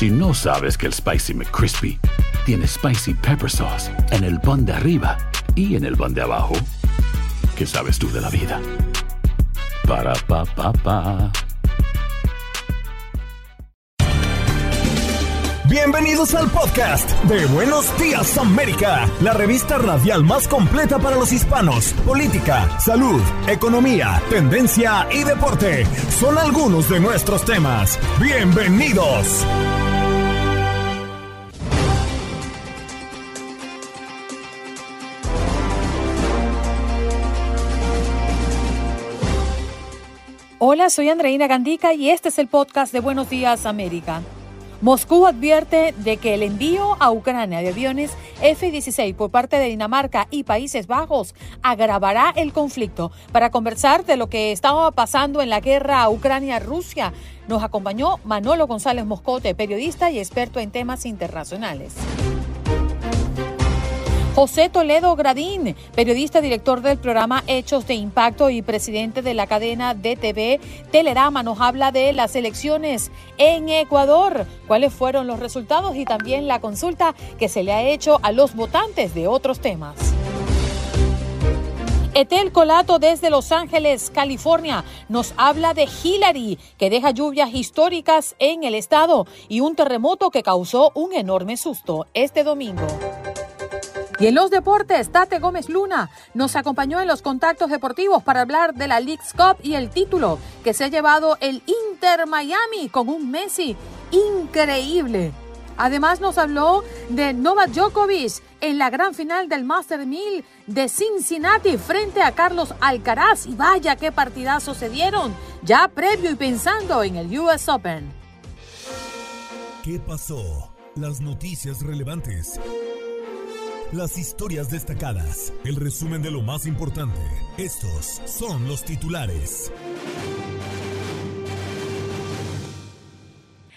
Si no sabes que el Spicy McCrispy tiene Spicy Pepper Sauce en el pan de arriba y en el pan de abajo, ¿qué sabes tú de la vida? Para, pa, pa, pa. Bienvenidos al podcast de Buenos Días América, la revista radial más completa para los hispanos. Política, salud, economía, tendencia y deporte son algunos de nuestros temas. Bienvenidos. Hola, soy Andreina Gandica y este es el podcast de Buenos Días América. Moscú advierte de que el envío a Ucrania de aviones F-16 por parte de Dinamarca y Países Bajos agravará el conflicto. Para conversar de lo que estaba pasando en la guerra Ucrania-Rusia, nos acompañó Manolo González Moscote, periodista y experto en temas internacionales. José Toledo Gradín, periodista, director del programa Hechos de Impacto y presidente de la cadena DTV Telerama, nos habla de las elecciones en Ecuador, cuáles fueron los resultados y también la consulta que se le ha hecho a los votantes de otros temas. Etel Colato desde Los Ángeles, California, nos habla de Hillary, que deja lluvias históricas en el estado y un terremoto que causó un enorme susto este domingo. Y en los deportes, Tate Gómez Luna nos acompañó en los contactos deportivos para hablar de la League's Cup y el título que se ha llevado el Inter Miami con un Messi increíble. Además nos habló de Novak Djokovic en la gran final del Master 1000 de Cincinnati frente a Carlos Alcaraz. Y vaya qué partidazos se dieron ya previo y pensando en el US Open. ¿Qué pasó? Las noticias relevantes las historias destacadas, el resumen de lo más importante. Estos son los titulares.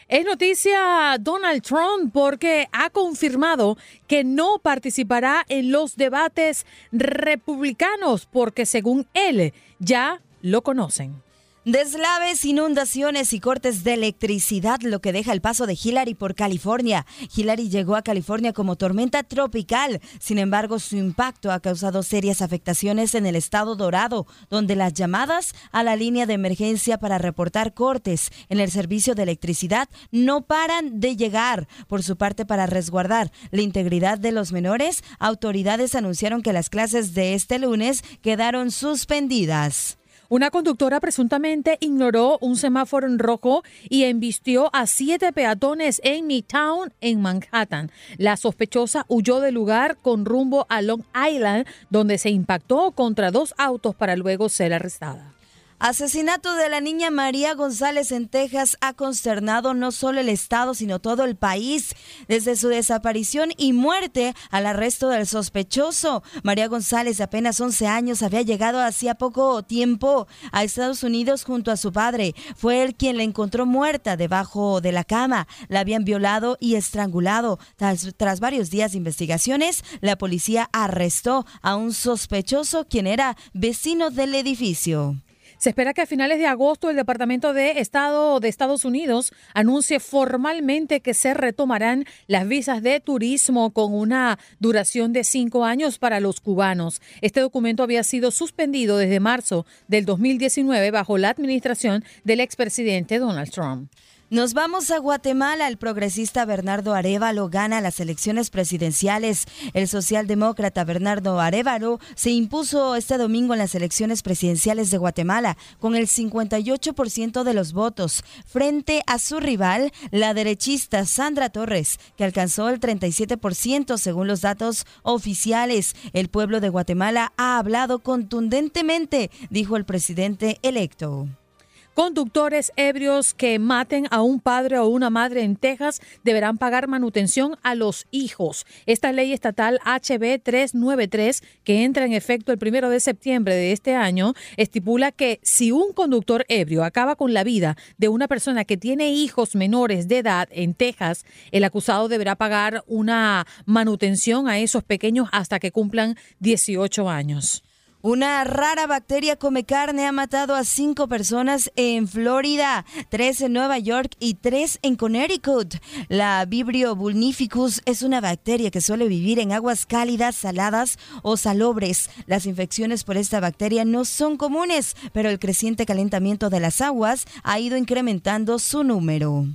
Es noticia Donald Trump porque ha confirmado que no participará en los debates republicanos porque según él ya lo conocen. Deslaves, inundaciones y cortes de electricidad, lo que deja el paso de Hillary por California. Hillary llegó a California como tormenta tropical, sin embargo su impacto ha causado serias afectaciones en el estado dorado, donde las llamadas a la línea de emergencia para reportar cortes en el servicio de electricidad no paran de llegar. Por su parte, para resguardar la integridad de los menores, autoridades anunciaron que las clases de este lunes quedaron suspendidas. Una conductora presuntamente ignoró un semáforo en rojo y embistió a siete peatones en Midtown, en Manhattan. La sospechosa huyó del lugar con rumbo a Long Island, donde se impactó contra dos autos para luego ser arrestada. Asesinato de la niña María González en Texas ha consternado no solo el estado, sino todo el país. Desde su desaparición y muerte al arresto del sospechoso, María González, de apenas 11 años, había llegado hacía poco tiempo a Estados Unidos junto a su padre. Fue él quien la encontró muerta debajo de la cama. La habían violado y estrangulado. Tras, tras varios días de investigaciones, la policía arrestó a un sospechoso quien era vecino del edificio. Se espera que a finales de agosto el Departamento de Estado de Estados Unidos anuncie formalmente que se retomarán las visas de turismo con una duración de cinco años para los cubanos. Este documento había sido suspendido desde marzo del 2019 bajo la administración del expresidente Donald Trump. Nos vamos a Guatemala. El progresista Bernardo Arevalo gana las elecciones presidenciales. El socialdemócrata Bernardo Arevalo se impuso este domingo en las elecciones presidenciales de Guatemala con el 58% de los votos frente a su rival, la derechista Sandra Torres, que alcanzó el 37% según los datos oficiales. El pueblo de Guatemala ha hablado contundentemente, dijo el presidente electo. Conductores ebrios que maten a un padre o una madre en Texas deberán pagar manutención a los hijos. Esta ley estatal HB 393, que entra en efecto el primero de septiembre de este año, estipula que si un conductor ebrio acaba con la vida de una persona que tiene hijos menores de edad en Texas, el acusado deberá pagar una manutención a esos pequeños hasta que cumplan 18 años. Una rara bacteria come carne ha matado a cinco personas en Florida, tres en Nueva York y tres en Connecticut. La Vibrio vulnificus es una bacteria que suele vivir en aguas cálidas, saladas o salobres. Las infecciones por esta bacteria no son comunes, pero el creciente calentamiento de las aguas ha ido incrementando su número.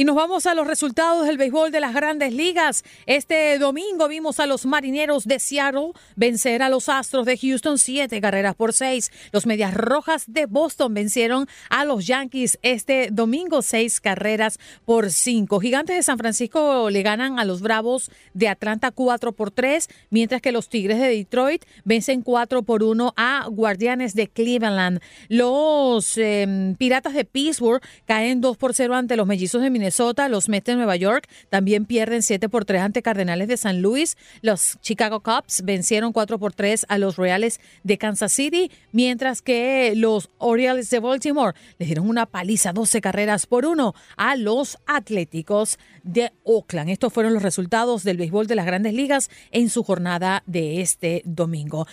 Y nos vamos a los resultados del béisbol de las grandes ligas. Este domingo vimos a los marineros de Seattle vencer a los Astros de Houston siete carreras por seis. Los Medias Rojas de Boston vencieron a los Yankees este domingo seis carreras por cinco. Gigantes de San Francisco le ganan a los Bravos de Atlanta cuatro por tres, mientras que los Tigres de Detroit vencen cuatro por uno a Guardianes de Cleveland. Los em, Piratas de Pittsburgh caen dos por cero ante los Mellizos de Minnesota, los Mets de Nueva York también pierden 7 por 3 ante Cardenales de San Luis. Los Chicago Cubs vencieron 4 por 3 a los Reales de Kansas City, mientras que los Orioles de Baltimore les dieron una paliza 12 carreras por 1 a los Atléticos de Oakland. Estos fueron los resultados del béisbol de las grandes ligas en su jornada de este domingo.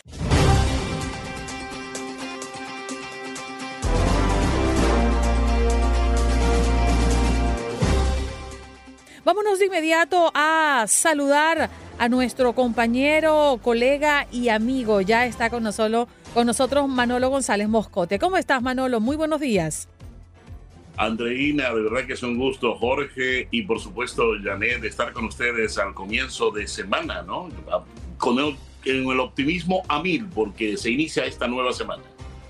Vámonos de inmediato a saludar a nuestro compañero, colega y amigo. Ya está con nosotros, con nosotros Manolo González Moscote. ¿Cómo estás, Manolo? Muy buenos días. Andreina, de verdad que es un gusto, Jorge, y por supuesto, Janet, de estar con ustedes al comienzo de semana, ¿no? Con el, el optimismo a mil, porque se inicia esta nueva semana.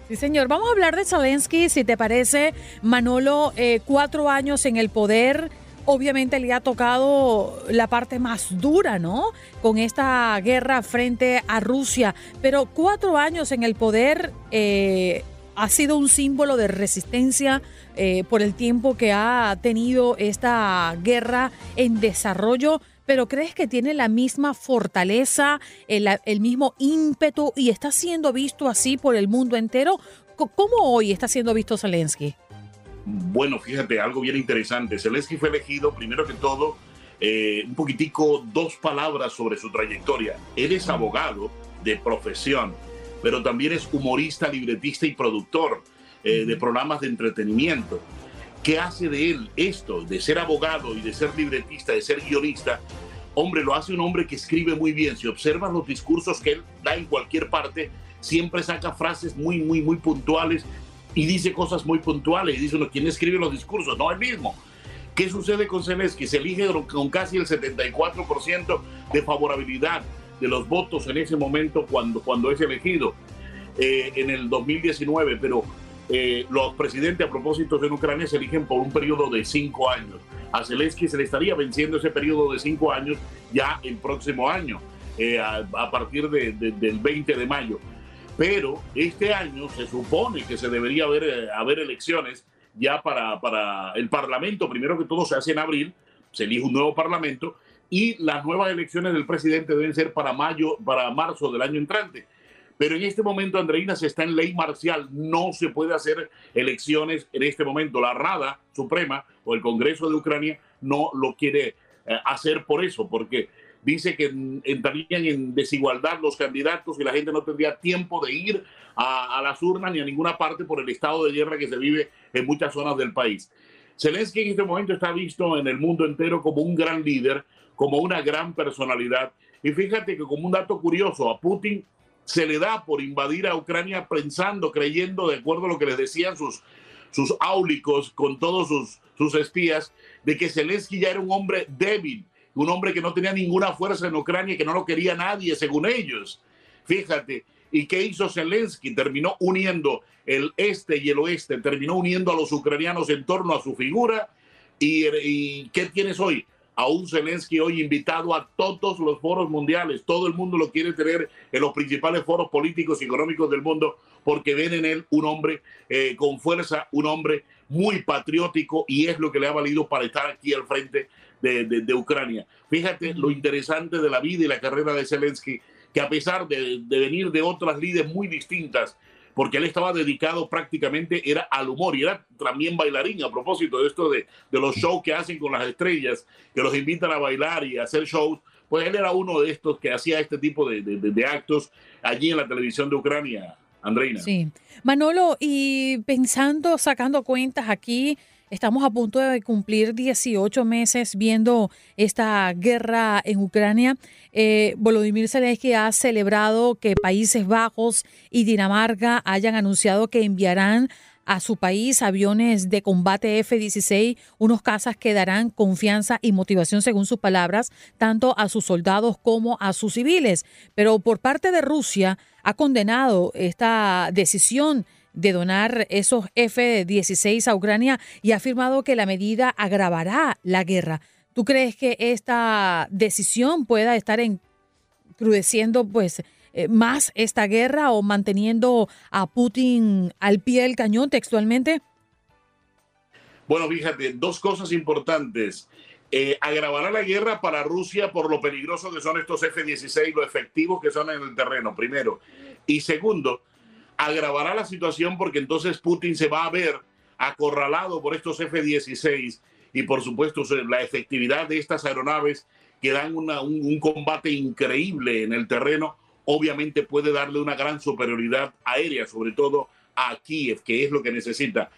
Sí, señor. Vamos a hablar de Zelensky, si te parece, Manolo, eh, cuatro años en el poder obviamente le ha tocado la parte más dura, ¿no? Con esta guerra frente a Rusia. Pero cuatro años en el poder eh, ha sido un símbolo de resistencia eh, por el tiempo que ha tenido esta guerra en desarrollo. Pero ¿crees que tiene la misma fortaleza, el, el mismo ímpetu y está siendo visto así por el mundo entero? ¿Cómo hoy está siendo visto Zelensky? Bueno, fíjate, algo bien interesante. Zelensky fue elegido, primero que todo, eh, un poquitico, dos palabras sobre su trayectoria. Él es abogado de profesión, pero también es humorista, libretista y productor eh, de programas de entretenimiento. ¿Qué hace de él esto, de ser abogado y de ser libretista, de ser guionista? Hombre, lo hace un hombre que escribe muy bien. Si observas los discursos que él da en cualquier parte, siempre saca frases muy, muy, muy puntuales y dice cosas muy puntuales. Y dice uno, ¿quién escribe los discursos? No, el mismo. ¿Qué sucede con Zelensky? Se elige con casi el 74% de favorabilidad de los votos en ese momento cuando, cuando es elegido eh, en el 2019, pero eh, los presidentes a propósito en Ucrania se eligen por un periodo de cinco años. A Zelensky se le estaría venciendo ese periodo de cinco años ya el próximo año, eh, a, partir del 20 de mayo. Pero este año se supone que se debería haber, eh, haber elecciones ya para, para el Parlamento. Primero que todo se hace en abril, se elige un nuevo Parlamento y las nuevas elecciones del presidente deben ser para mayo, para marzo del año entrante. Pero en este momento, Andreina, se está en ley marcial. No se puede hacer elecciones en este momento. La Rada Suprema o el Congreso de Ucrania no lo quiere eh, hacer por eso, porque dice que entrarían en desigualdad los candidatos y la gente no tendría tiempo de ir a, las urnas ni a ninguna parte por el estado de guerra que se vive en muchas zonas del país. Zelensky en este momento está visto en el mundo entero como un gran líder, como una gran personalidad. Y fíjate que como un dato curioso, a Putin se le da por invadir a Ucrania pensando, creyendo, de acuerdo a lo que les decían sus, sus áulicos con todos sus, sus espías, de que Zelensky ya era un hombre débil, un hombre que no tenía ninguna fuerza en Ucrania, que no lo quería nadie, según ellos. Fíjate, ¿y qué hizo Zelensky? Terminó uniendo el este y el oeste, terminó uniendo a los ucranianos en torno a su figura. ¿Y, qué tienes hoy? A un Zelensky hoy invitado a todos los foros mundiales. Todo el mundo lo quiere tener en los principales foros políticos y económicos del mundo porque ven en él un hombre eh, con fuerza, un hombre muy patriótico y es lo que le ha valido para estar aquí al frente de, Ucrania. Fíjate lo interesante de la vida y la carrera de Zelensky, que a pesar de, venir de otras líderes muy distintas, porque él estaba dedicado prácticamente era al humor y era también bailarín a propósito de esto de, de los shows que hacen con las estrellas, que los invitan a bailar y a hacer shows, pues él era uno de estos que hacía este tipo de, de actos allí en la televisión de Ucrania, Andreina. Sí. Manolo, y pensando, sacando cuentas aquí, Estamos a punto de cumplir 18 meses viendo esta guerra en Ucrania. Eh, Volodymyr Zelensky ha celebrado que Países Bajos y Dinamarca hayan anunciado que enviarán a su país aviones de combate F-16, unos cazas que darán confianza y motivación, según sus palabras, tanto a sus soldados como a sus civiles. Pero por parte de Rusia ha condenado esta decisión de donar esos F-16 a Ucrania y ha afirmado que la medida agravará la guerra. ¿Tú crees que esta decisión pueda estar encrudeciendo pues eh, más esta guerra o manteniendo a Putin al pie del cañón textualmente? Bueno, fíjate, dos cosas importantes. Eh, agravará la guerra para Rusia por lo peligroso que son estos F-16, lo efectivos que son en el terreno, primero. Y segundo, agravará la situación porque entonces Putin se va a ver acorralado por estos F-16 y por supuesto la efectividad de estas aeronaves que dan un, combate increíble en el terreno, obviamente puede darle una gran superioridad aérea, sobre todo a Kiev, que es lo que necesita.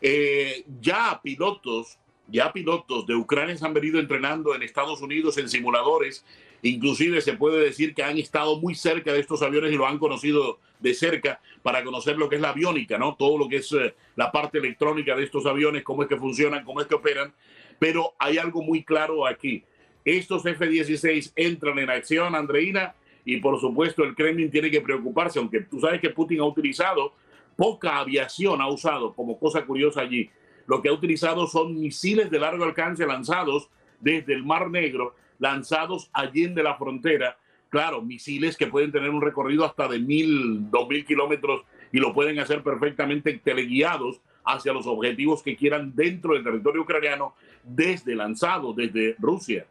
Eh, ya pilotos, ya pilotos de Ucrania se han venido entrenando en Estados Unidos en simuladores Inclusive se puede decir que han estado muy cerca de estos aviones y lo han conocido de cerca para conocer lo que es la aviónica, ¿no? Todo lo que es eh, la parte electrónica de estos aviones, cómo es que funcionan, cómo es que operan. Pero hay algo muy claro aquí. Estos F-16 entran en acción, Andreina, y por supuesto el Kremlin tiene que preocuparse, aunque tú sabes que Putin ha utilizado poca aviación, ha usado como cosa curiosa allí. Lo que ha utilizado son misiles de largo alcance lanzados desde el Mar Negro lanzados allí de la frontera. Claro, misiles que pueden tener un recorrido hasta de mil, dos mil kilómetros y lo pueden hacer perfectamente teleguiados hacia los objetivos que quieran dentro del territorio ucraniano desde lanzado, desde Rusia.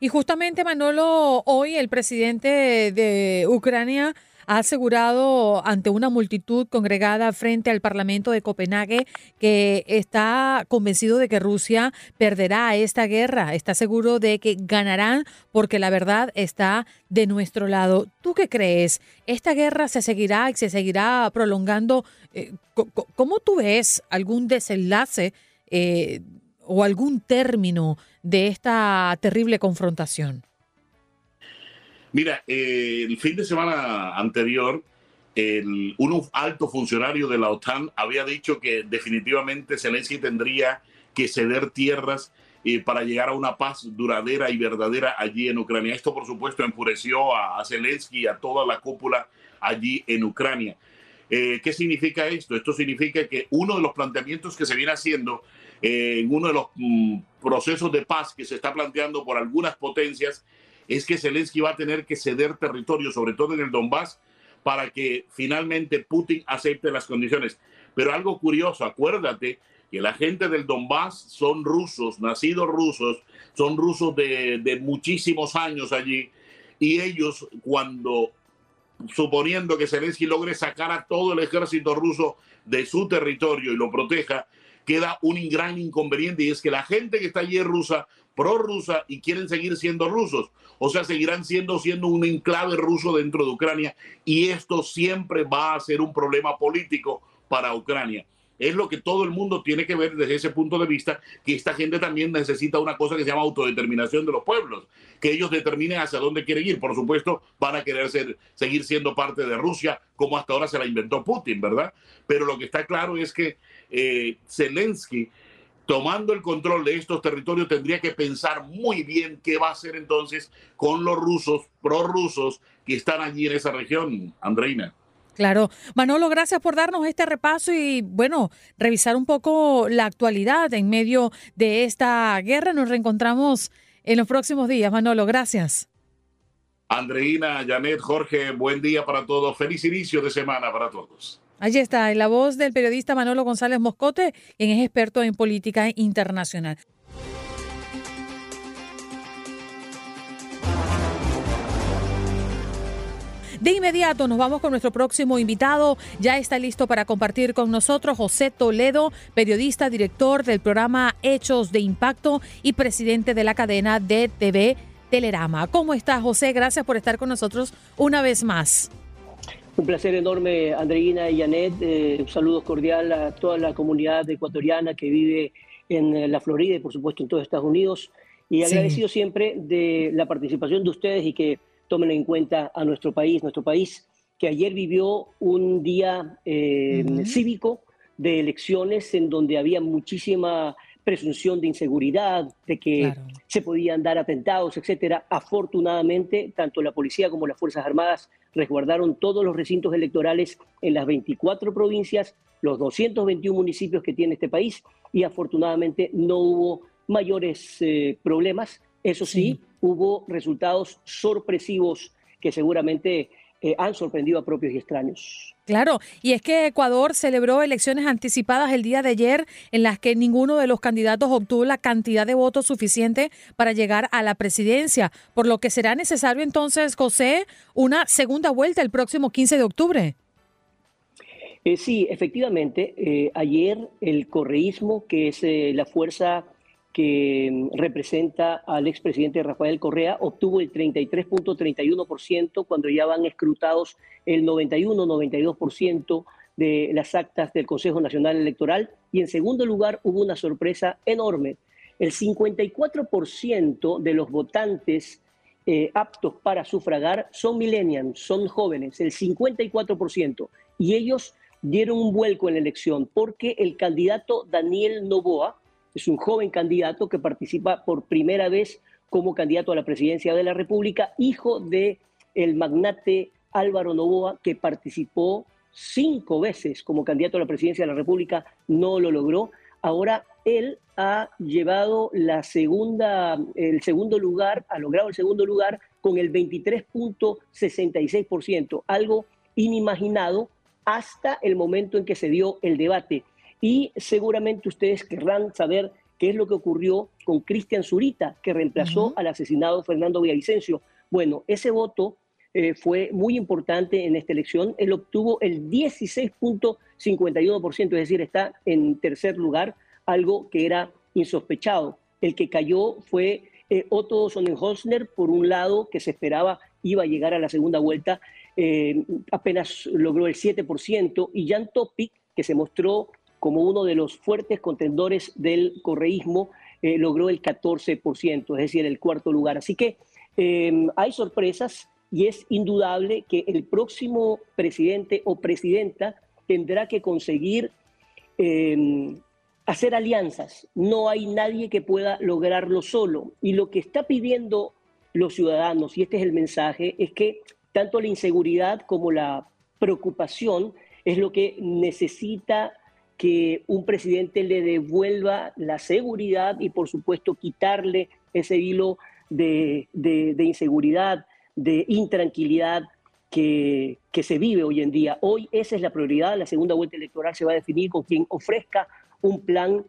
Y justamente, Manolo, hoy el presidente de Ucrania ha asegurado ante una multitud congregada frente al Parlamento de Copenhague que está convencido de que Rusia perderá esta guerra, está seguro de que ganarán porque la verdad está de nuestro lado. ¿Tú qué crees? ¿Esta guerra se seguirá y se seguirá prolongando? Eh, ¿Cómo tú ves algún desenlace eh, o algún término de esta terrible confrontación? Mira, eh, el fin de semana anterior, un alto funcionario de la OTAN había dicho que definitivamente Zelensky tendría que ceder tierras eh, para llegar a una paz duradera y verdadera allí en Ucrania. Esto, por supuesto, enfureció a, Zelensky y a toda la cúpula allí en Ucrania. Eh, ¿Qué significa esto? Esto significa que uno de los planteamientos que se viene haciendo en uno de los mm, procesos de paz que se está planteando por algunas potencias es que Zelensky va a tener que ceder territorio, sobre todo en el Donbass, para que finalmente Putin acepte las condiciones. Pero algo curioso, acuérdate que la gente del Donbass son rusos, nacidos rusos, son rusos de, de muchísimos años allí, y ellos cuando, suponiendo que Zelensky logre sacar a todo el ejército ruso de su territorio y lo proteja, queda un gran inconveniente y es que la gente que está allí es rusa, prorrusa y quieren seguir siendo rusos. O sea, seguirán siendo, siendo un enclave ruso dentro de Ucrania y esto siempre va a ser un problema político para Ucrania. Es lo que todo el mundo tiene que ver desde ese punto de vista, que esta gente también necesita una cosa que se llama autodeterminación de los pueblos, que ellos determinen hacia dónde quieren ir. Por supuesto, van a querer ser, seguir siendo parte de Rusia, como hasta ahora se la inventó Putin, ¿verdad? Pero lo que está claro es que eh, Zelensky, tomando el control de estos territorios, tendría que pensar muy bien qué va a hacer entonces con los rusos, prorrusos, que están allí en esa región, Andreina. Claro. Manolo, gracias por darnos este repaso y, bueno, revisar un poco la actualidad en medio de esta guerra. Nos reencontramos en los próximos días. Manolo, gracias. Andreina, Janet, Jorge, buen día para todos. Feliz inicio de semana para todos. Allí está, en la voz del periodista Manolo González Moscote, quien es experto en política internacional. De inmediato nos vamos con nuestro próximo invitado. Ya está listo para compartir con nosotros José Toledo, periodista, director del programa Hechos de Impacto y presidente de la cadena de TV Telerama. ¿Cómo está José? Gracias por estar con nosotros una vez más. Un placer enorme, Andreina y Janet. Eh, un saludo cordial a toda la comunidad ecuatoriana que vive en eh, la Florida y, por supuesto, en todos Estados Unidos. Y agradecido siempre de la participación de ustedes y que tomen en cuenta a nuestro país, nuestro país que ayer vivió un día eh, cívico de elecciones en donde había muchísima presunción de inseguridad, de que se podían dar atentados, etcétera. Afortunadamente, tanto la policía como las Fuerzas Armadas resguardaron todos los recintos electorales en las 24 provincias, los 221 municipios que tiene este país y afortunadamente no hubo mayores eh, problemas. Eso sí, hubo resultados sorpresivos que seguramente eh, han sorprendido a propios y extraños. Claro, y es que Ecuador celebró elecciones anticipadas el día de ayer en las que ninguno de los candidatos obtuvo la cantidad de votos suficiente para llegar a la presidencia, por lo que será necesario entonces, José, una segunda vuelta el próximo 15 de octubre. Eh, sí, efectivamente, eh, ayer el correísmo, que es la fuerza que representa al expresidente Rafael Correa, obtuvo el 33.31% cuando ya van escrutados el 91-92% de las actas del Consejo Nacional Electoral. Y en segundo lugar hubo una sorpresa enorme. El 54% de los votantes eh, aptos para sufragar son millennials, son jóvenes, el 54%. Y ellos dieron un vuelco en la elección porque el candidato Daniel Novoa, es un joven candidato que participa por primera vez como candidato a la presidencia de la República, hijo de el magnate Álvaro Novoa, que participó cinco veces como candidato a la presidencia de la República, no lo logró. Ahora él ha llevado la segunda, el segundo lugar, ha logrado el segundo lugar con el 23.66%, algo inimaginado hasta el momento en que se dio el debate y seguramente ustedes querrán saber qué es lo que ocurrió con Cristian Zurita, que reemplazó al asesinado Fernando Villavicencio. Bueno, ese voto eh, fue muy importante en esta elección. Él obtuvo el 16.51%, es decir, está en tercer lugar, algo que era insospechado. El que cayó fue eh, Otto Sonnenholzner, por un lado, que se esperaba iba a llegar a la segunda vuelta, eh, apenas logró el 7%, y Jan Topic, que se mostró como uno de los fuertes contendores del correísmo, eh, logró el 14%, es decir, el cuarto lugar. Así que em, hay sorpresas y es indudable que el próximo presidente o presidenta tendrá que conseguir em, hacer alianzas. No hay nadie que pueda lograrlo solo. Y lo que está pidiendo los ciudadanos, y este es el mensaje, es que tanto la inseguridad como la preocupación es lo que necesita que un presidente le devuelva la seguridad y por supuesto quitarle ese hilo de, inseguridad, de intranquilidad que, que, se vive hoy en día. Hoy esa es la prioridad, la segunda vuelta electoral se va a definir con quien ofrezca un plan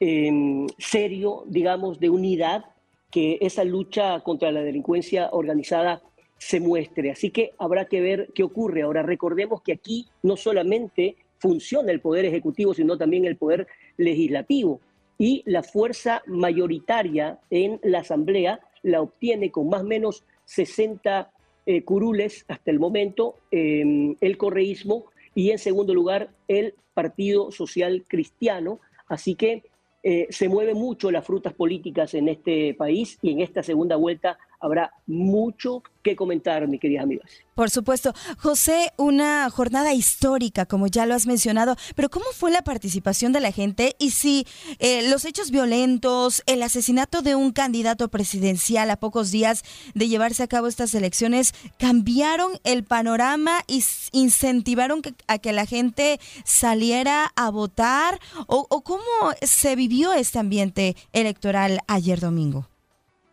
em, serio, digamos, de unidad, que esa lucha contra la delincuencia organizada se muestre. Así que habrá que ver qué ocurre. Ahora recordemos que aquí no solamente funciona el poder ejecutivo, sino también el poder legislativo. Y la fuerza mayoritaria en la Asamblea la obtiene con más o menos 60 eh, curules hasta el momento em, el correísmo y en segundo lugar el Partido Social Cristiano. Así que eh, se mueven mucho las frutas políticas en este país y en esta segunda vuelta habrá mucho que comentar, mi queridas amigas. Por supuesto. José, una jornada histórica, como ya lo has mencionado, pero ¿cómo fue la participación de la gente y si eh, los hechos violentos, el asesinato de un candidato presidencial a pocos días de llevarse a cabo estas elecciones, cambiaron el panorama y incentivaron a que la gente saliera a votar? ¿O, o cómo se vivió este ambiente electoral ayer domingo?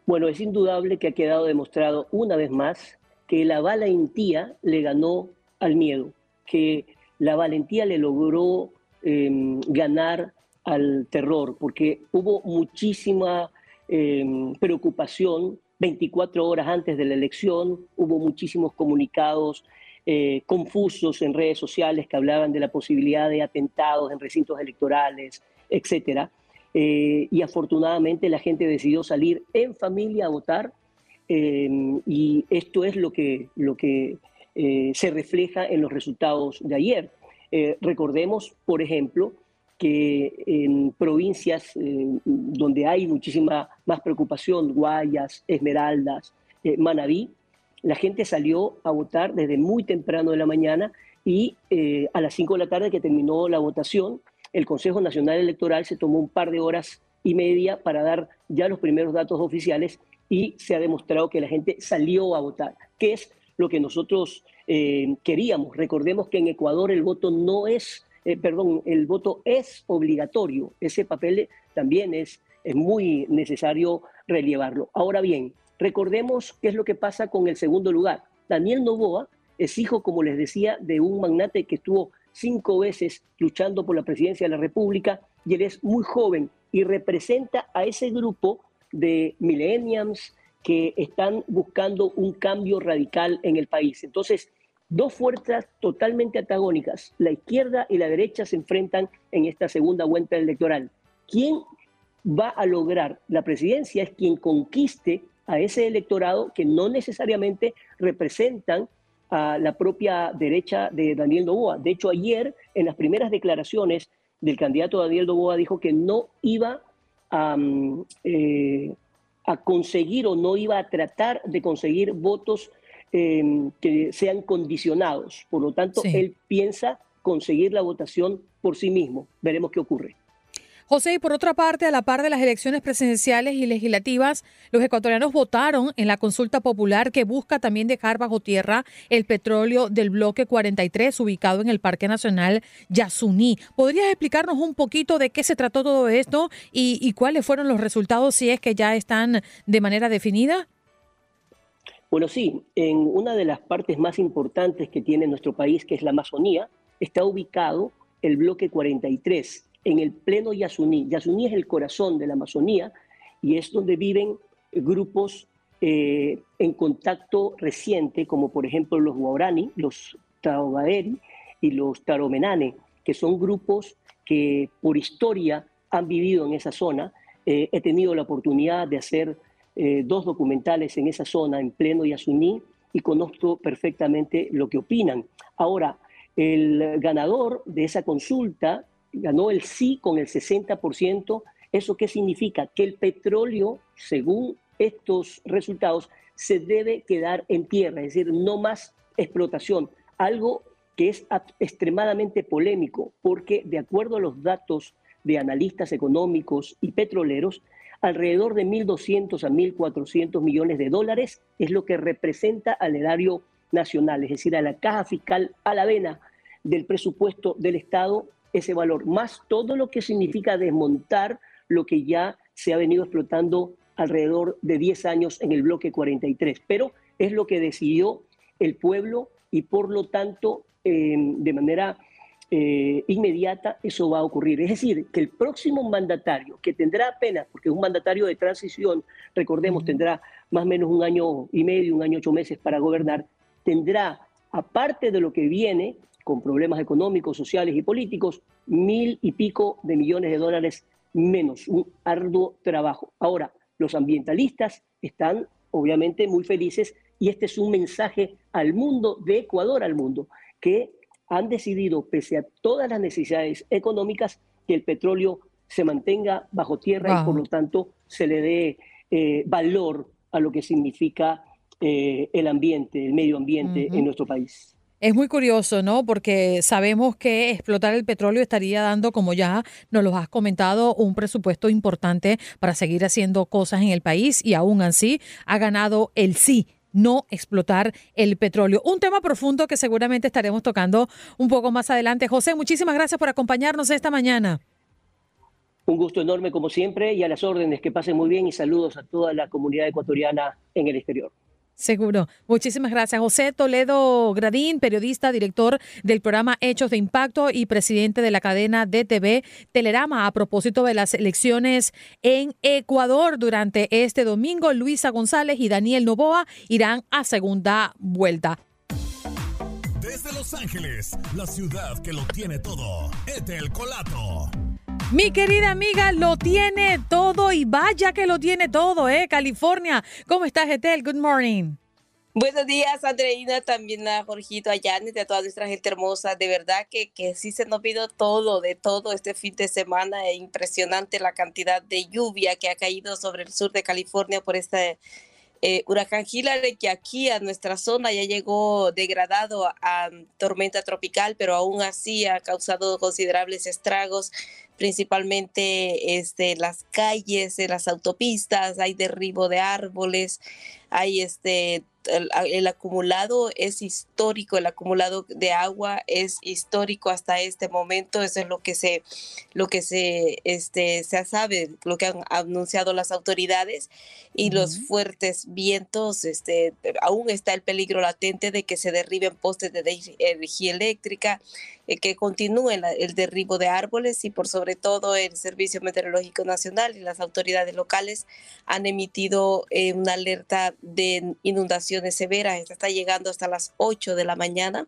Bueno, es indudable que ha quedado demostrado una vez más que la valentía le ganó al miedo, que la valentía le logró em, ganar al terror, porque hubo muchísima em, preocupación 24 horas antes de la elección, hubo muchísimos comunicados eh, confusos en redes sociales que hablaban de la posibilidad de atentados en recintos electorales, etcétera. Eh, y afortunadamente la gente decidió salir en familia a votar y esto es lo que, lo que se refleja en los resultados de ayer. recordemos, por ejemplo, que en provincias donde hay muchísima más preocupación, Guayas, Esmeraldas, Manabí, la gente salió a votar desde muy temprano de la mañana y eh, a las 5 de la tarde que terminó la votación, el Consejo Nacional Electoral se tomó un par de horas y media para dar ya los primeros datos oficiales y se ha demostrado que la gente salió a votar, que es lo que nosotros eh, queríamos. Recordemos que en Ecuador el voto no es, eh, perdón, el voto es obligatorio. Ese papel también es, es muy necesario relevarlo. Ahora bien, Recordemos qué es lo que pasa con el segundo lugar. Daniel Novoa es hijo, como les decía, de un magnate que estuvo cinco veces luchando por la presidencia de la República y él es muy joven y representa a ese grupo de millennials que están buscando un cambio radical en el país. Entonces, dos fuerzas totalmente antagónicas, la izquierda y la derecha, se enfrentan en esta segunda vuelta electoral. ¿Quién va a lograr la presidencia? Es quien conquiste a ese electorado que no necesariamente representan a la propia derecha de Daniel Novoa. De hecho, ayer, en las primeras declaraciones del candidato Daniel Novoa, dijo que no iba a, mm, eh, a conseguir o no iba a tratar de conseguir votos em, que sean condicionados. Por lo tanto, él piensa conseguir la votación por sí mismo. Veremos qué ocurre. José, y por otra parte, a la par de las elecciones presidenciales y legislativas, los ecuatorianos votaron en la consulta popular que busca también dejar bajo tierra el petróleo del bloque 43 ubicado en el Parque Nacional Yasuní. ¿Podrías explicarnos un poquito de qué se trató todo esto y, cuáles fueron los resultados si es que ya están de manera definida? Bueno, sí, en una de las partes más importantes que tiene nuestro país, que es la Amazonía, está ubicado el bloque 43 en el pleno Yasuní. Yasuní es el corazón de la Amazonía y es donde viven grupos eh, en contacto reciente, como por ejemplo los Guarani, los Taogaeri y los Taromenane, que son grupos que por historia han vivido en esa zona. Eh, he tenido la oportunidad de hacer eh, dos documentales en esa zona, en pleno Yasuní, y conozco perfectamente lo que opinan. Ahora, el ganador de esa consulta ganó el sí con el 60%. ¿Eso qué significa? Que el petróleo, según estos resultados, se debe quedar en tierra, es decir, no más explotación. Algo que es extremadamente polémico, porque de acuerdo a los datos de analistas económicos y petroleros, alrededor de 1.200 a 1.400 millones de dólares es lo que representa al erario nacional, es decir, a la caja fiscal, a la vena del presupuesto del Estado ese valor, más todo lo que significa desmontar lo que ya se ha venido explotando alrededor de 10 años en el bloque 43. Pero es lo que decidió el pueblo y por lo tanto, em, de manera eh, inmediata, eso va a ocurrir. Es decir, que el próximo mandatario, que tendrá apenas, porque es un mandatario de transición, recordemos, tendrá más o menos un año y medio, un año ocho meses para gobernar, tendrá, aparte de lo que viene, con problemas económicos, sociales y políticos, mil y pico de millones de dólares menos, un arduo trabajo. Ahora, los ambientalistas están obviamente muy felices y este es un mensaje al mundo, de Ecuador al mundo, que han decidido, pese a todas las necesidades económicas, que el petróleo se mantenga bajo tierra y por lo tanto se le dé eh, valor a lo que significa eh, el ambiente, el medio ambiente en nuestro país. Es muy curioso, ¿no? Porque sabemos que explotar el petróleo estaría dando, como ya nos lo has comentado, un presupuesto importante para seguir haciendo cosas en el país y aún así ha ganado el sí no explotar el petróleo. Un tema profundo que seguramente estaremos tocando un poco más adelante. José, muchísimas gracias por acompañarnos esta mañana. Un gusto enorme como siempre y a las órdenes. Que pasen muy bien y saludos a toda la comunidad ecuatoriana en el exterior. Seguro. Muchísimas gracias. José Toledo Gradín, periodista, director del programa Hechos de Impacto y presidente de la cadena DTV Telerama. A propósito de las elecciones en Ecuador durante este domingo, Luisa González y Daniel Novoa irán a segunda vuelta. Desde Los Ángeles, la ciudad que lo tiene todo, Etel Colato Mi querida amiga lo tiene todo y vaya que lo tiene todo, ¿eh? California. ¿Cómo estás, Etel? Good morning. Buenos días, Andreina, también a Jorgito, a Janet, a toda nuestra gente hermosa. De verdad que, que sí se nos vino todo, de todo este fin de semana. Es impresionante la cantidad de lluvia que ha caído sobre el sur de California por este eh, huracán Hillary, que aquí a nuestra zona ya llegó degradado a tormenta tropical, pero aún así ha causado considerables estragos principalmente este, las calles, las autopistas, hay derribo de árboles, hay este el, acumulado es histórico, el acumulado de agua es histórico hasta este momento, eso es lo que se, lo que se, este, se sabe, lo que han anunciado las autoridades y los fuertes vientos, este, aún está el peligro latente de que se derriben postes de energía eléctrica, que continúe el derribo de árboles y por sobre todo el Servicio Meteorológico Nacional y las autoridades locales han emitido eh, una alerta de inundaciones severas. Esta está llegando hasta las 8 de la mañana.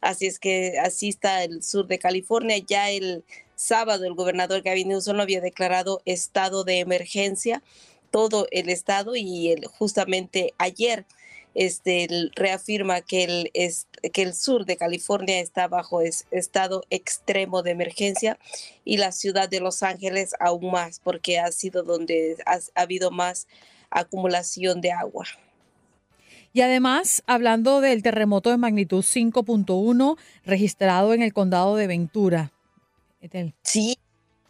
Así es que así el sur de California. Ya el sábado el gobernador Gavin Newsom había declarado estado de emergencia todo el estado y el, justamente ayer este, reafirma que el, es, que el sur de California está bajo estado extremo de emergencia y la ciudad de Los Ángeles aún más, porque ha sido donde ha, habido más acumulación de agua. Y además, hablando del terremoto de magnitud 5.1 registrado en el condado de Ventura. Sí,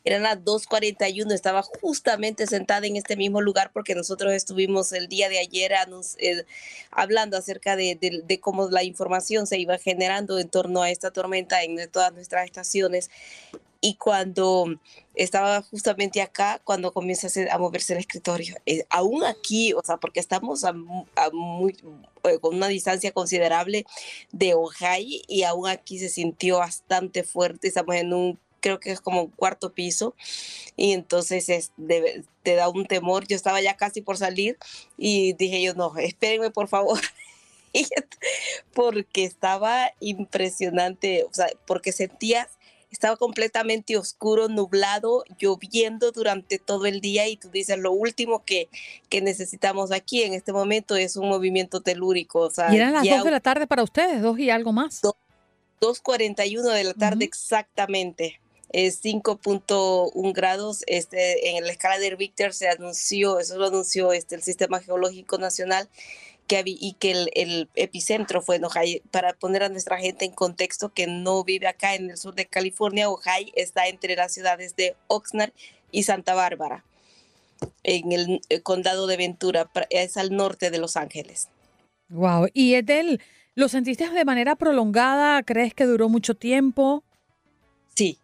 eran las 2.41, estaba justamente sentada en este mismo lugar porque nosotros estuvimos el día de ayer eh, hablando acerca de, cómo la información se iba generando en torno a esta tormenta en todas nuestras estaciones. Y cuando estaba justamente acá, cuando comienza a, moverse el escritorio, eh, aún aquí, o sea, porque estamos a, muy, eh, con una distancia considerable de Ojai y aún aquí se sintió bastante fuerte, estamos en un creo que es como un cuarto piso, y entonces es, te da un temor. Yo estaba ya casi por salir y dije yo, no, espérenme por favor. porque estaba impresionante, o sea, porque sentías, estaba completamente oscuro, nublado, lloviendo durante todo el día y tú dices, lo último que, que necesitamos aquí en este momento es un movimiento telúrico. O sea, y eran las dos de la tarde para ustedes, dos y algo más. 2.41 de la tarde exactamente es 5.1 grados. Este, en la escala de Richter se anunció, eso lo anunció este, el Sistema Geológico Nacional, que y que el, epicentro fue en Ojai, para poner a nuestra gente en contexto que no vive acá en el sur de California, Ojai está entre las ciudades de Oxnard y Santa Bárbara, en el, condado de Ventura, es al norte de Los Ángeles. Wow, y Edel, ¿lo sentiste de manera prolongada? ¿Crees que duró mucho tiempo? Sí,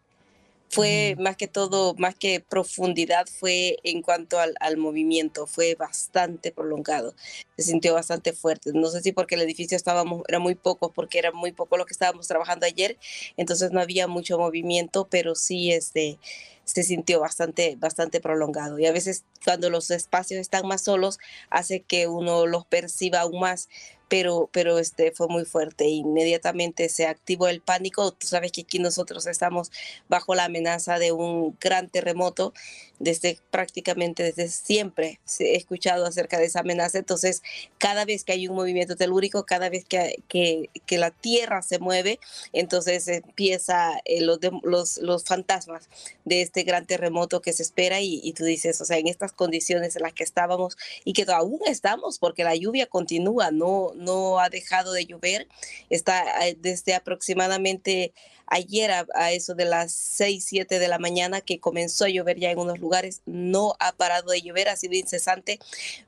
fue más que todo, más que profundidad, fue en cuanto al, al, movimiento, fue bastante prolongado, se sintió bastante fuerte. No sé si porque el edificio estábamos, era muy poco, porque era muy poco lo que estábamos trabajando ayer, entonces no había mucho movimiento, pero sí este, se sintió bastante, bastante prolongado. Y a veces cuando los espacios están más solos, hace que uno los perciba aún más pero, pero este fue muy fuerte. Inmediatamente se activó el pánico. Tú sabes que aquí nosotros estamos bajo la amenaza de un gran terremoto desde prácticamente desde siempre he escuchado acerca de esa amenaza. Entonces, cada vez que hay un movimiento telúrico, cada vez que, que, que la tierra se mueve, entonces empieza eh, los, los, los, fantasmas de este gran terremoto que se espera y, y, tú dices, o sea, en estas condiciones en las que estábamos y que aún estamos porque la lluvia continúa, no, no ha dejado de llover, está eh, desde aproximadamente ayer a, eso de las 6, 7 de la mañana que comenzó a llover ya en unos lugares, no ha parado de llover, ha sido incesante,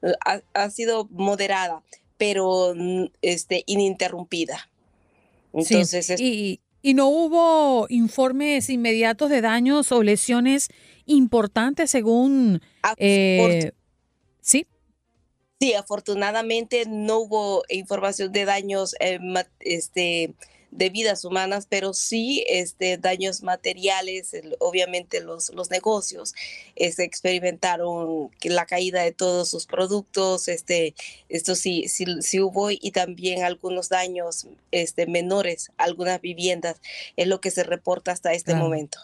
eh, ha, sido moderada, pero mm, este, ininterrumpida. Entonces, y, y no hubo informes inmediatos de daños o lesiones importantes según... Eh, sí. Sí, afortunadamente no hubo información de daños eh, este, de vidas humanas, pero sí este, daños materiales, obviamente los, los negocios este, experimentaron la caída de todos sus productos, este, esto sí, sí, sí hubo y también algunos daños este, menores, algunas viviendas, es lo que se reporta hasta este momento.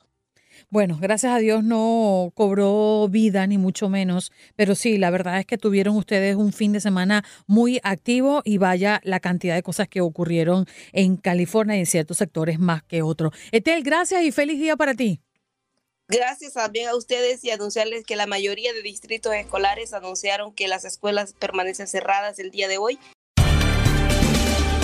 Bueno, gracias a Dios no cobró vida, ni mucho menos, pero sí, la verdad es que tuvieron ustedes un fin de semana muy activo y vaya la cantidad de cosas que ocurrieron en California y en ciertos sectores más que otros. Etel, gracias y feliz día para ti. Gracias también a ustedes y anunciarles que la mayoría de distritos escolares anunciaron que las escuelas permanecen cerradas el día de hoy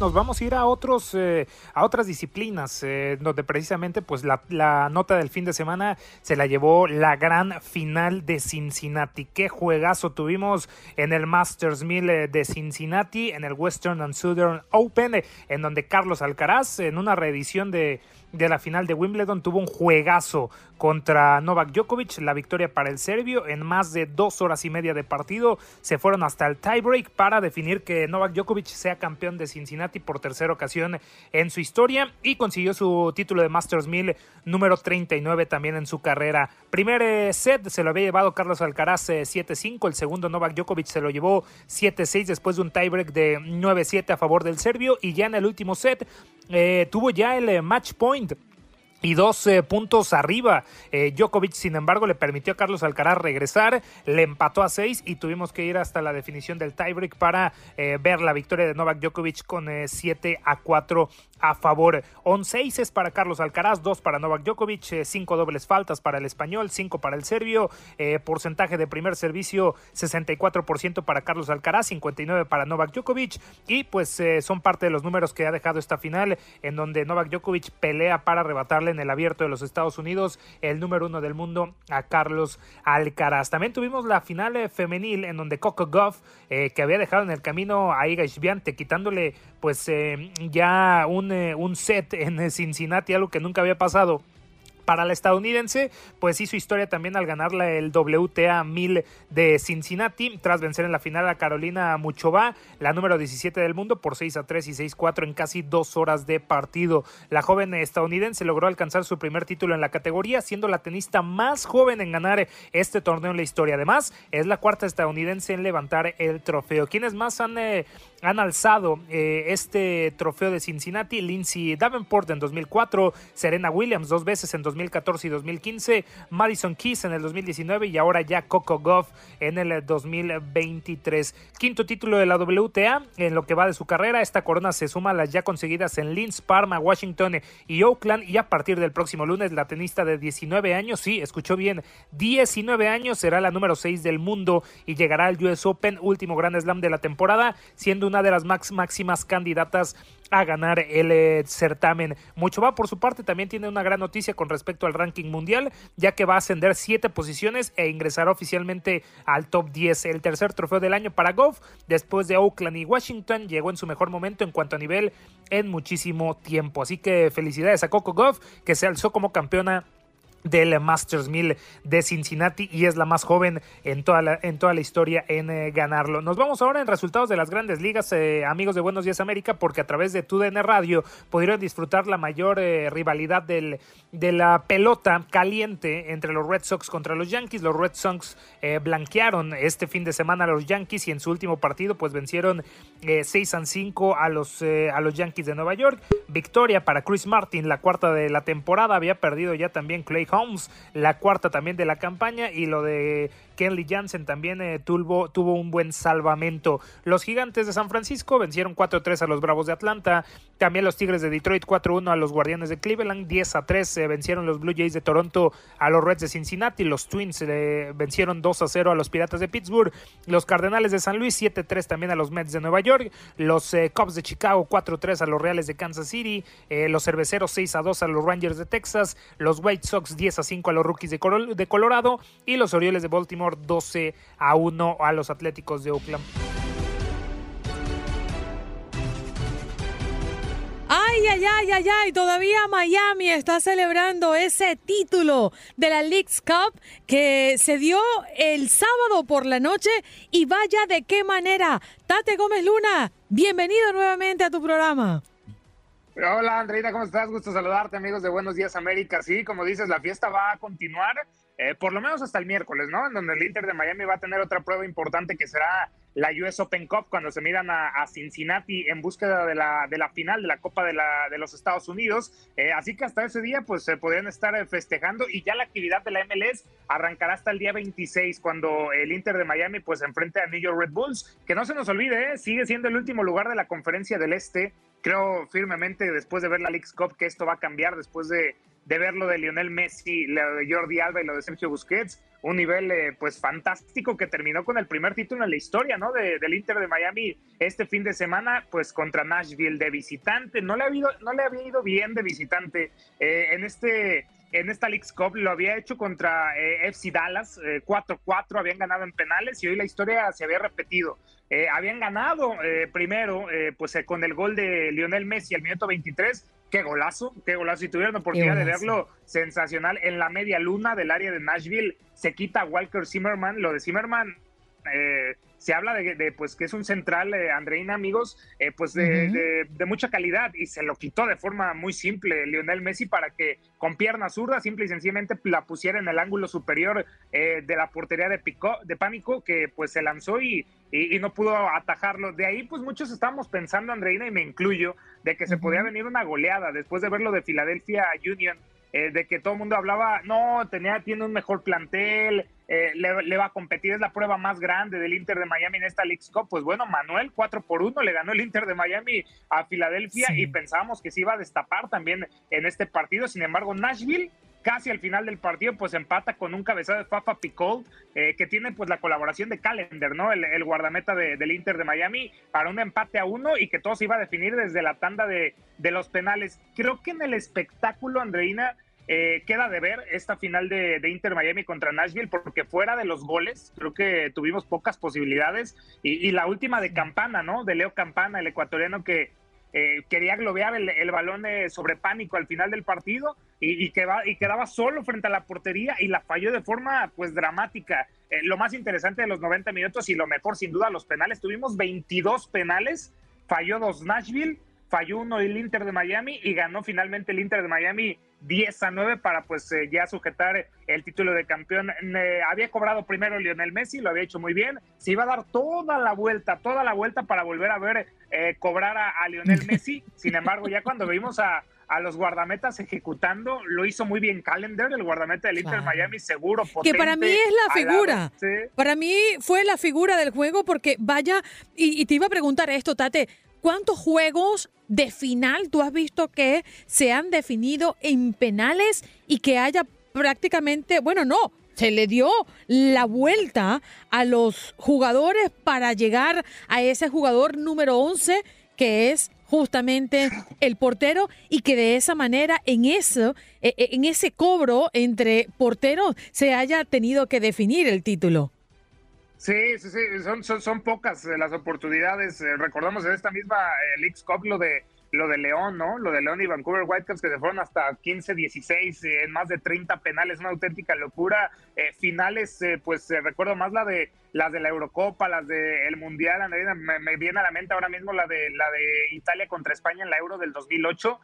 Nos vamos a ir a otros eh, a otras disciplinas eh, donde precisamente pues la, nota del fin de semana se la llevó la gran final de Cincinnati. Qué juegazo tuvimos en el Masters 1000 eh, de Cincinnati, en el Western and Southern Open, en donde Carlos Alcaraz en una reedición de de la final de Wimbledon tuvo un juegazo contra Novak Djokovic, la victoria para el serbio en más de dos horas y media de partido. Se fueron hasta el tiebreak para definir que Novak Djokovic sea campeón de Cincinnati por tercera ocasión en su historia y consiguió su título de Masters 1000 número 39 también en su carrera. Primer eh, set se lo había llevado Carlos Alcaraz 7-5, eh, el segundo Novak Djokovic se lo llevó 7-6 después de un tiebreak de 9-7 a favor del serbio y ya en el último set eh, tuvo ya el match point mind. Y dos puntos arriba. Eh, Djokovic, sin embargo, le permitió a Carlos Alcaraz regresar, le empató a seis y tuvimos que ir hasta la definición del tiebreak para eh, ver la victoria de Novak Djokovic con 7 eh, a 4 a favor. 11 es para Carlos Alcaraz, 2 para Novak Djokovic, 5 dobles faltas para el español, 5 para el serbio, porcentaje de primer servicio 64% para Carlos Alcaraz, 59 para Novak Djokovic y pues son parte de los números que ha dejado esta final en donde Novak Djokovic pelea para arrebatarle en el abierto de los Estados Unidos, el número uno del mundo, a Carlos Alcaraz. También tuvimos la final eh, femenil en donde Coco Goff, eh, que había dejado en el camino a Iga Swiatek, quitándole pues eh, ya un, un set en Cincinnati, algo que nunca había pasado para la estadounidense, pues hizo historia también al ganarla el WTA 1000 de Cincinnati, tras vencer en la final a Carolina Muchova, la número 17 del mundo, por 6 a 3 y 6 a 4 en casi dos horas de partido. La joven estadounidense logró alcanzar su primer título en la categoría, siendo la tenista más joven en ganar este torneo en la historia. Además, es la cuarta estadounidense en levantar el trofeo. ¿Quiénes más han, eh, han alzado eh, este trofeo de Cincinnati? Lindsay Davenport en 2004, Serena Williams dos veces en 2014 y 2015, Madison Keys en el 2019 y ahora ya Coco Goff en el 2023. Quinto título de la WTA en lo que va de su carrera. Esta corona se suma a las ya conseguidas en Linz, Parma, Washington y Oakland y a partir del próximo lunes la tenista de 19 años, sí, escuchó bien, 19 años será la número 6 del mundo y llegará al US Open, último Grand Slam de la temporada, siendo una de las máximas candidatas a ganar el eh, certamen. Mucho va por su parte también tiene una gran noticia con respecto al ranking mundial, ya que va a ascender siete posiciones e ingresará oficialmente al top 10. El tercer trofeo del año para Goff, después de Oakland y Washington, llegó en su mejor momento en cuanto a nivel en muchísimo tiempo. Así que felicidades a Coco Goff, que se alzó como campeona del Masters 1000 de Cincinnati y es la más joven en toda la, en toda la historia en eh, ganarlo. Nos vamos ahora en resultados de las grandes ligas, eh, amigos de Buenos Días América, porque a través de TUDN Radio pudieron disfrutar la mayor eh, rivalidad del, de la pelota caliente entre los Red Sox contra los Yankees. Los Red Sox blanquearon este fin de semana a los Yankees y en su último partido pues vencieron 6 a 5 a los, a los Yankees de Nueva York. Victoria para Chris Martin, la cuarta de la temporada, había perdido ya también Clay Holmes, la cuarta también de la campaña, y lo de Kenley Jansen también eh, tuvo, un buen salvamento. Los gigantes de San Francisco vencieron 4-3 a los Bravos de Atlanta. También los Tigres de Detroit 4-1 a los Guardianes de Cleveland. 10-3 eh, vencieron los Blue Jays de Toronto a los Reds de Cincinnati. Los Twins eh, vencieron 2-0 a los Piratas de Pittsburgh. Los Cardenales de San Luis 7-3 también a los Mets de Nueva York. Los Cubs de Chicago 4-3 a los Reales de Kansas City. los Cerveceros 6-2 a los Rangers de Texas. Los White Sox 10-5 a los Rookies de Colorado. Y los Orioles de Baltimore 12 a 1 a los Atléticos de Oakland. ay, ay, ay, ay, todavía Miami está celebrando ese título de la League's Cup que se dio el sábado por la noche y vaya de qué manera. Tate Gómez Luna, bienvenido nuevamente a tu programa. Hola Andreina, ¿cómo estás? Gusto saludarte amigos de Buenos Días América. Sí, como dices, la fiesta va a continuar eh, por lo menos hasta el miércoles, ¿no? En donde el Inter de Miami va a tener otra prueba importante que será la US Open Cup cuando se miran a, Cincinnati en búsqueda de la, de la final de la Copa de, la, de los Estados Unidos. Eh, así que hasta ese día pues se podrían estar eh, festejando y ya la actividad de la MLS arrancará hasta el día 26 cuando el Inter de Miami pues enfrente a New York Red Bulls, que no se nos olvide, sigue siendo el último lugar de la conferencia del Este. Creo firmemente después de ver la League's Cup que esto va a cambiar después de de ver lo de Lionel Messi, lo de Jordi Alba y lo de Sergio Busquets, un nivel eh, pues fantástico que terminó con el primer título en la historia, ¿no? del Inter de Miami este fin de semana, pues contra Nashville de visitante. No le, ha no le había ido bien de visitante eh, en este en esta League's Cup lo había hecho contra eh, FC Dallas, 4-4, habían ganado en penales y hoy la historia se había repetido. habían ganado primero, pues con el gol de Lionel Messi al minuto 23 qué golazo, qué golazo. Si tuvieron oportunidad de verlo, sensacional. En la media luna del área de Nashville se quita Walker Zimmerman. Lo de Zimmerman, eh, se habla de, pues que es un central, eh, Andreina, amigos, eh, pues de, mucha calidad y se lo quitó de forma muy simple Lionel Messi para que con pierna zurda simple y sencillamente la pusiera en el ángulo superior de la portería de, Pico, de Pánico que pues se lanzó y, y, no pudo atajarlo. De ahí pues muchos estábamos pensando, Andreina, y me incluyo, de que se podía venir una goleada después de verlo de Philadelphia Union eh, de que todo el mundo hablaba, no, tenía, tiene un mejor plantel, eh, le, va a competir, es la prueba más grande del Inter de Miami en esta League Cup. Pues bueno, Manuel 4 por 1 le ganó el Inter de Miami a Filadelfia y pensábamos que se iba a destapar también en este partido. Sin embargo, Nashville casi al final del partido pues empata con un cabezado de Fafa Picol eh, que tiene pues la colaboración de Calendar, ¿no? El, guardameta del Inter de Miami para un empate a uno y que todo se iba a definir desde la tanda de, de los penales. Creo que en el espectáculo, Andreina, eh, queda de ver esta final de, Inter Miami contra Nashville porque fuera de los goles creo que tuvimos pocas posibilidades y, la última de Campana, ¿no? De Leo Campana, el ecuatoriano que eh, quería globear el, balón eh, sobre pánico al final del partido y, que y, quedaba solo frente a la portería y la falló de forma pues dramática. lo más interesante de los 90 minutos y lo mejor sin duda los penales, tuvimos 22 penales, falló dos Nashville, falló uno el Inter de Miami y ganó finalmente el Inter de Miami 10 a 9 para pues eh, ya sujetar el título de campeón. había cobrado primero Lionel Messi, lo había hecho muy bien. Se iba a dar toda la vuelta, toda la vuelta para volver a ver eh, cobrar a, Lionel Messi. Sin embargo, ya cuando vimos a, los guardametas ejecutando, lo hizo muy bien Calendar, el guardameta del Inter Miami, seguro, potente. Que para mí es la figura. Para mí fue la figura del juego porque vaya, y, y te iba a preguntar esto, Tate, ¿Cuántos juegos de final tú has visto que se han definido en penales y que haya prácticamente, bueno, no, se le dio la vuelta a los jugadores para llegar a ese jugador número 11 que es justamente el portero y que de esa manera en eso e, e, en ese cobro entre porteros se haya tenido que definir el título. Sí, sí, sí, son, son, son pocas eh, las oportunidades. Eh, recordamos en esta misma eh, League Cup lo de lo de León, ¿no? Lo de León y Vancouver Whitecaps que se fueron hasta 15, 16, en más de 30 penales, una auténtica locura. Eh, finales, eh, pues eh, recuerdo más la de las de la Eurocopa, las del Mundial, me, me, viene a la mente ahora mismo la de la de Italia contra España en la Euro del 2008,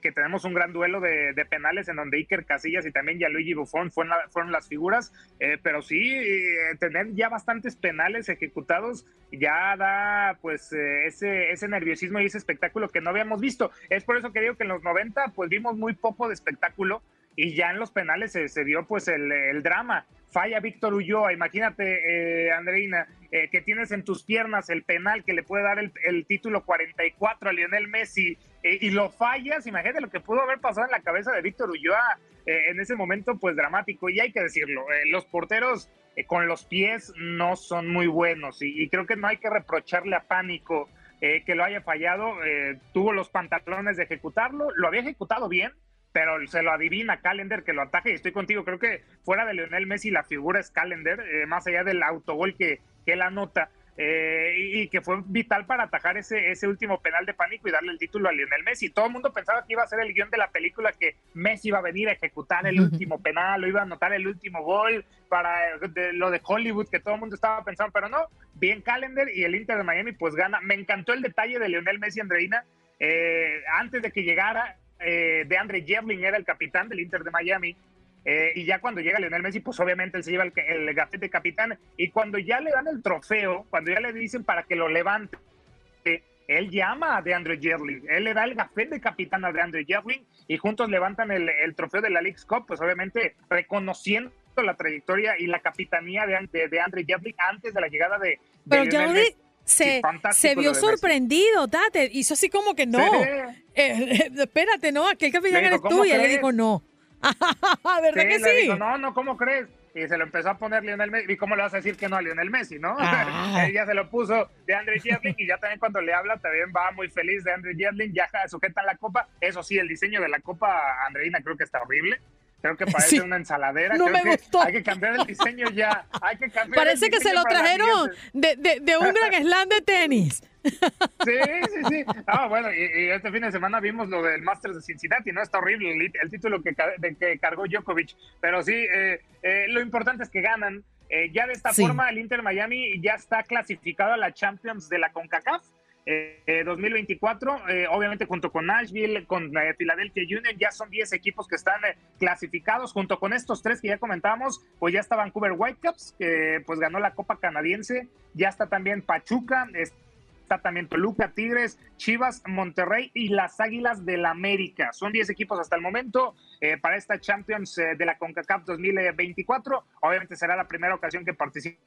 que tenemos un gran duelo de, penales en donde Iker Casillas y también Gianluigi Buffon fueron, fueron las figuras, pero sí, tener ya bastantes penales ejecutados ya da pues ese, ese nerviosismo y ese espectáculo que no habíamos visto. Es por eso que digo que en los 90 pues vimos muy poco de espectáculo y ya en los penales se, vio pues el, drama. Falla Víctor Ulloa, imagínate eh, Andreina, eh, que tienes en tus piernas el penal que le puede dar el, título 44 a Lionel Messi eh, y lo fallas, imagínate lo que pudo haber pasado en la cabeza de Víctor Ulloa en ese momento pues dramático y hay que decirlo, los porteros con los pies no son muy buenos y creo que no hay que reprocharle a Pánico eh, que lo haya fallado, eh, tuvo los pantalones de ejecutarlo, lo había ejecutado bien, pero se lo adivina Calendar que lo ataje y estoy contigo, creo que fuera de Lionel Messi la figura es Calendar, eh, más allá del autogol que, que él anota. Eh, y que fue vital para atajar ese, ese último penal de pánico y darle el título a Lionel Messi. Todo el mundo pensaba que iba a ser el guion de la película, que Messi iba a venir a ejecutar el último penal, o iba a anotar el último gol para lo de Hollywood, que todo el mundo estaba pensando, pero no, bien Calendar y el Inter de Miami pues gana. Me encantó el detalle de Lionel Messi, Andreina, eh, antes de que llegara, eh, de Andre Jevlin era el capitán del Inter de Miami, eh, y ya cuando llega Lionel Messi, pues obviamente él se lleva el, el gafete de capitán. Y cuando ya le dan el trofeo, cuando ya le dicen para que lo levante, él llama a DeAndre Jerling. Él le da el gafete de capitán a DeAndre Jerling y juntos levantan el, trofeo de la League's Cup, pues obviamente reconociendo la trayectoria y la capitanía de, de, de Andre antes de la llegada de, Pero Lionel Se, se, vio sorprendido, Tate. Hizo así como que no. Eh, espérate, no, aquel capitán eres tú. Y él le dijo no. ¿Verdad que sí? no, no, ¿cómo crees? Y se lo empezó a poner Lionel Messi. ¿Y cómo le vas a decir que no a Lionel Messi, no? Ah. ya se lo puso de Andre Jedlin y ya también cuando le habla también va muy feliz de Andre Jedlin. Ya sujeta la copa. Eso sí, el diseño de la copa, Andreina, creo que está horrible. Creo que parece una ensaladera. No me gustó. Hay que cambiar el diseño ya. Hay que cambiar Parece que se lo trajeron de, de, de, un gran slam de tenis. Sí, sí, sí. Ah, bueno, y, este fin de semana vimos lo del Masters de Cincinnati, ¿no? Está horrible el, título que, que cargó Djokovic. Pero sí, eh, eh, lo importante es que ganan. Eh, ya de esta forma, el Inter Miami ya está clasificado a la Champions de la CONCACAF. 2024, eh, eh, obviamente junto con Nashville, con eh, Philadelphia Union, ya son 10 equipos que están clasificados, junto con estos tres que ya comentábamos, pues ya está Vancouver Whitecaps, que pues ganó la Copa Canadiense, ya está también Pachuca, está también Toluca, Tigres, Chivas, Monterrey y las Águilas del la América. Son 10 equipos hasta el momento para esta Champions de la CONCACAF 2024. Obviamente será la primera ocasión que participe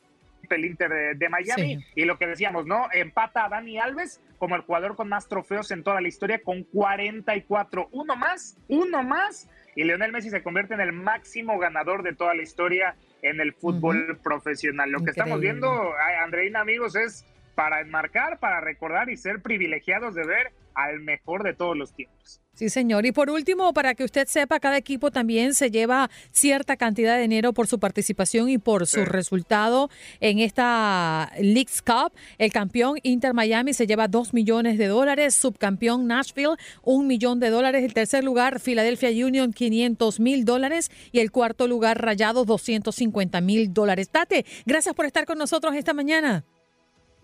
el Inter de, Miami. Y lo que decíamos, ¿no? Empata a Dani Alves como el jugador con más trofeos en toda la historia con 44. Uno más, uno más. Y Lionel Messi se convierte en el máximo ganador de toda la historia en el fútbol profesional. Lo que estamos viendo, Andreina, amigos, es para enmarcar, para recordar y ser privilegiados de ver al mejor de todos los tiempos. Sí, señor. Y por último, para que usted sepa, cada equipo también se lleva cierta cantidad de dinero por su participación y por su resultado en esta League's Cup. El campeón Inter Miami se lleva dos millones de dólares, subcampeón Nashville un millón de dólares, el tercer lugar Philadelphia Union 500 mil dólares y el cuarto lugar Rayados 250 mil dólares. Tate, gracias por estar con nosotros esta mañana.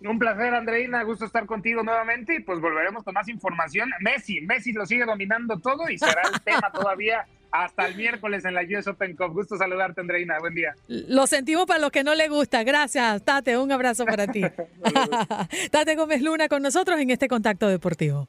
Un placer, Andreina. Gusto estar contigo nuevamente y pues volveremos con más información. Messi, Messi lo sigue dominando todo y será el tema todavía hasta el miércoles en la US Open Cup. Gusto saludarte, Andreina. Buen día. Lo sentimos para los que no le gusta. Gracias, Tate. Un abrazo para ti. Tate Gómez Luna con nosotros en este contacto deportivo.